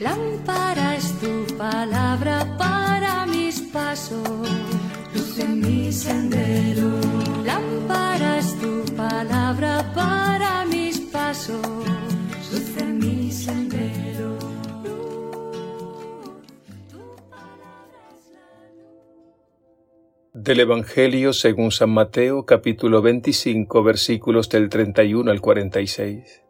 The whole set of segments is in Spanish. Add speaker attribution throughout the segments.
Speaker 1: Lámpara es tu palabra para mis pasos, luz en mi sendero. Lámpara es tu palabra para mis pasos, luz en mi sendero.
Speaker 2: Del Evangelio según San Mateo capítulo 25 versículos del 31 al 46.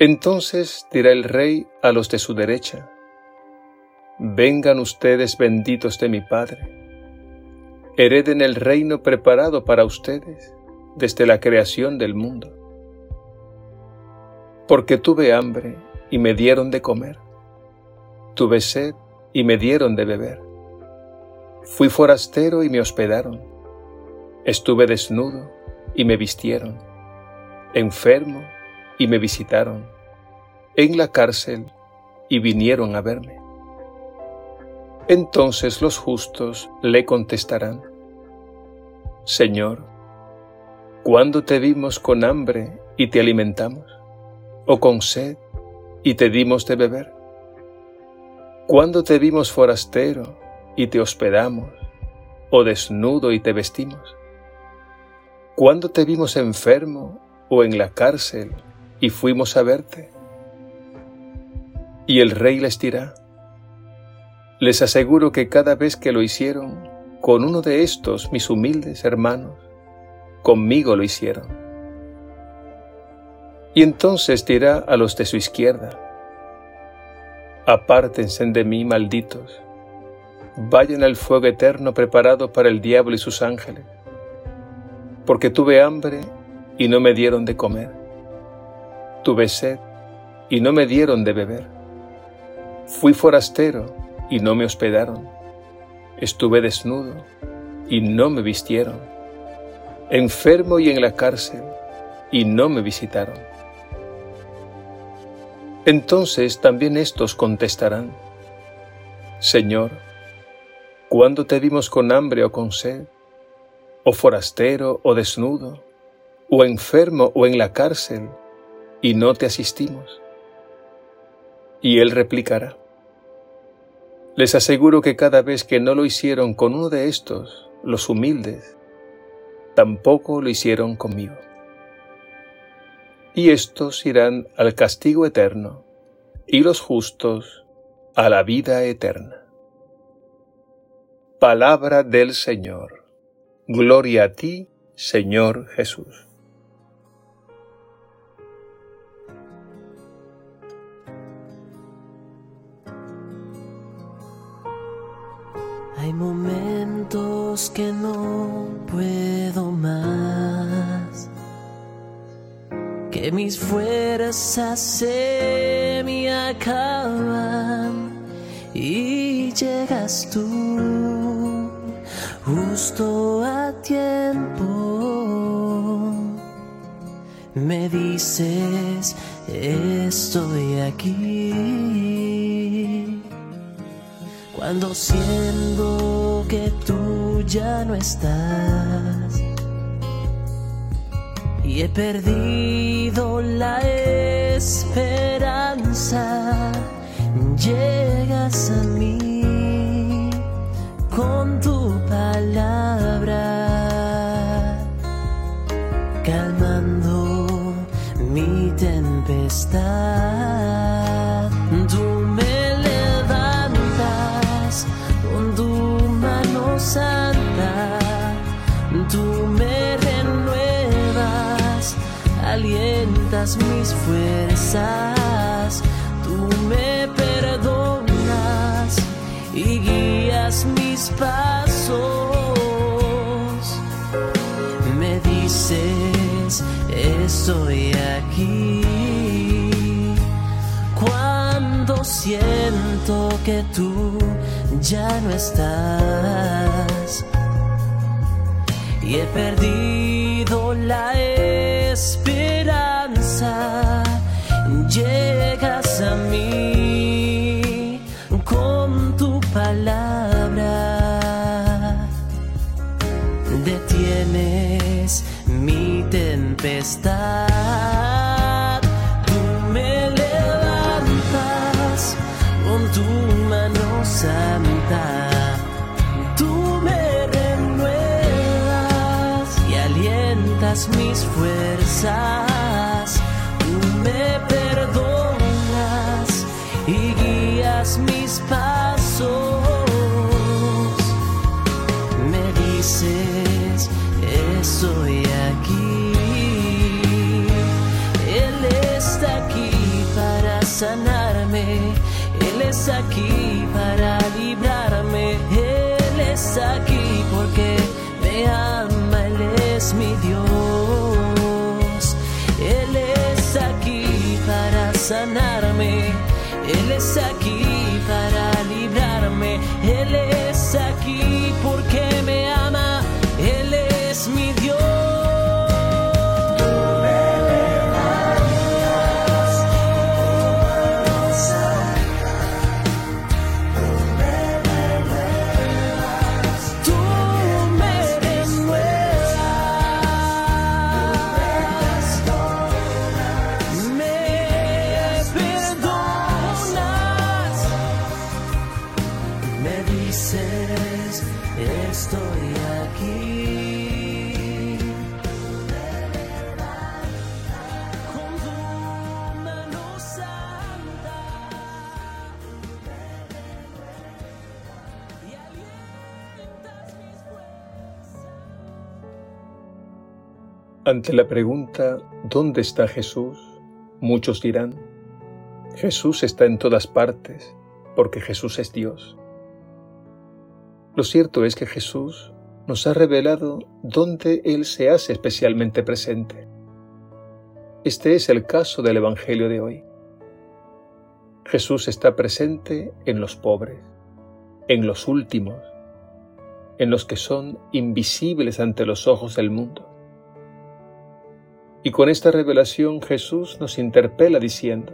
Speaker 2: Entonces dirá el rey a los de su derecha, Vengan ustedes benditos de mi Padre, hereden el reino preparado para ustedes desde la creación del mundo. Porque tuve hambre y me dieron de comer, tuve sed y me dieron de beber, fui forastero y me hospedaron, estuve desnudo y me vistieron, enfermo y me visitaron, en la cárcel y vinieron a verme. Entonces los justos le contestarán, Señor, ¿cuándo te vimos con hambre y te alimentamos? ¿O con sed y te dimos de beber? ¿Cuándo te vimos forastero y te hospedamos? ¿O desnudo y te vestimos? ¿Cuándo te vimos enfermo o en la cárcel y fuimos a verte. Y el rey les dirá, les aseguro que cada vez que lo hicieron con uno de estos mis humildes hermanos, conmigo lo hicieron. Y entonces dirá a los de su izquierda, apártense de mí, malditos, vayan al fuego eterno preparado para el diablo y sus ángeles, porque tuve hambre y no me dieron de comer Tuve sed y no me dieron de beber. Fui forastero y no me hospedaron. Estuve desnudo y no me vistieron. Enfermo y en la cárcel y no me visitaron. Entonces también estos contestarán, Señor, ¿cuándo te vimos con hambre o con sed, o forastero o desnudo, o enfermo o en la cárcel, y no te asistimos? Y él replicará, les aseguro que cada vez que no lo hicieron con uno de estos, los humildes, tampoco lo hicieron conmigo. Y estos irán al castigo eterno, y los justos a la vida eterna. Palabra del Señor. Gloria a ti, Señor Jesús.
Speaker 3: Hay momentos que no puedo más, que mis fuerzas se me acaban y llegas tú justo a tiempo. Me dices, estoy aquí cuando siento que tú ya no estás. Y he perdido la esperanza, llegas a mí mis fuerzas, tú me perdonas y guías mis pasos. Me dices, estoy aquí, siento que tú ya no estás y he perdido la esperanza. Llegas a mí con tu palabra, detienes mi tempestad. Tú me levantas con tu mano santa. Tú me renuevas y alientas mis fuerzas. Tú me mis pasos. Me dices, estoy aquí. Él está aquí para sanarme. Él es aquí para librarme. Él es aquí porque me ama. Él es mi Dios. Él es aquí para sanarme. Él es aquí para librarme. Él es aquí porque me ama. Él es mi
Speaker 2: Ante la pregunta ¿dónde está Jesús? Muchos dirán, Jesús está en todas partes, porque Jesús es Dios. Lo cierto es que Jesús nos ha revelado dónde Él se hace especialmente presente. Este es el caso del Evangelio de hoy. Jesús está presente en los pobres, en los últimos, en los que son invisibles ante los ojos del mundo. Y con esta revelación Jesús nos interpela diciendo,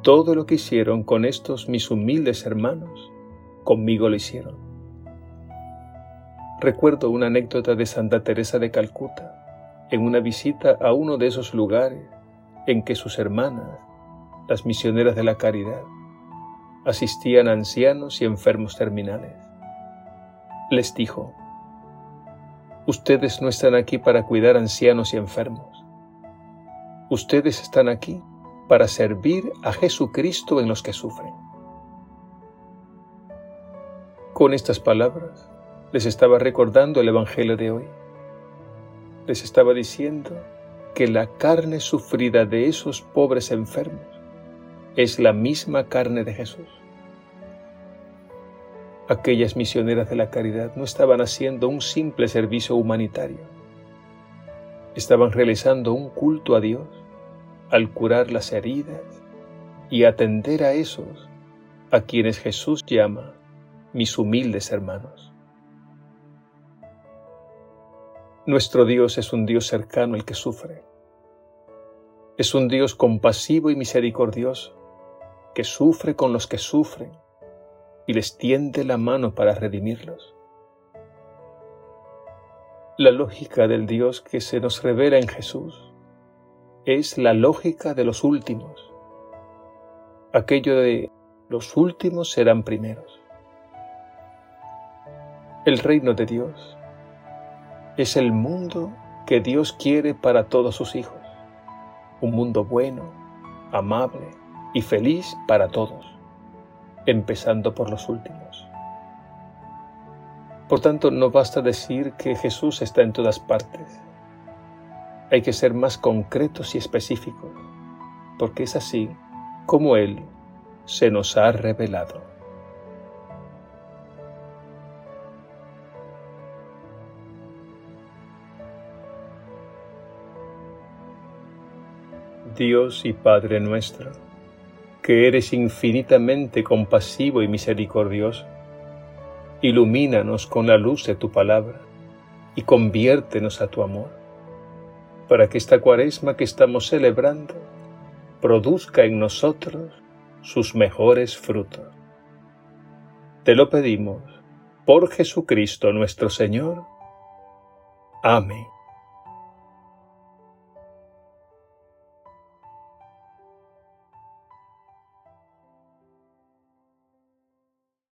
Speaker 2: todo lo que hicieron con estos mis humildes hermanos, conmigo lo hicieron. Recuerdo una anécdota de Santa Teresa de Calcuta, en una visita a uno de esos lugares en que sus hermanas, las misioneras de la caridad, asistían a ancianos y enfermos terminales. Les dijo, Ustedes no están aquí para cuidar ancianos y enfermos. Ustedes están aquí para servir a Jesucristo en los que sufren. Con estas palabras les estaba recordando el Evangelio de hoy. Les estaba diciendo que la carne sufrida de esos pobres enfermos es la misma carne de Jesús. Aquellas misioneras de la caridad no estaban haciendo un simple servicio humanitario. Estaban realizando un culto a Dios al curar las heridas y atender a esos a quienes Jesús llama mis humildes hermanos. Nuestro Dios es un Dios cercano al que sufre. Es un Dios compasivo y misericordioso, que sufre con los que sufren y les tiende la mano para redimirlos. La lógica del Dios que se nos revela en Jesús es la lógica de los últimos. Aquello de los últimos serán primeros. El reino de Dios es el mundo que Dios quiere para todos sus hijos. Un mundo bueno, amable y feliz para todos, empezando por los últimos. Por tanto, no basta decir que Jesús está en todas partes. Hay que ser más concretos y específicos, porque es así como Él se nos ha revelado. Dios y Padre nuestro, que eres infinitamente compasivo y misericordioso, ilumínanos con la luz de tu palabra y conviértenos a tu amor, para que esta cuaresma que estamos celebrando produzca en nosotros sus mejores frutos. Te lo pedimos por Jesucristo nuestro Señor. Amén.